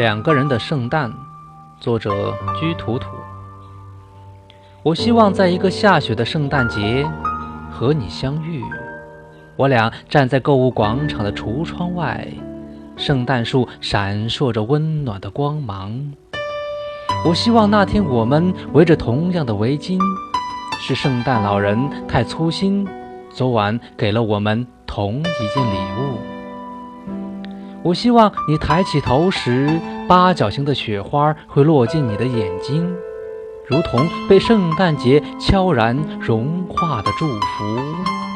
两个人的圣诞，作者居图图。我希望在一个下雪的圣诞节和你相遇。我俩站在购物广场的橱窗外，圣诞树闪烁着温暖的光芒。我希望那天我们围着同样的围巾，是圣诞老人太粗心，昨晚给了我们同一件礼物。我希望你抬起头时，八角形的雪花会落进你的眼睛，如同被圣诞节悄然融化的祝福。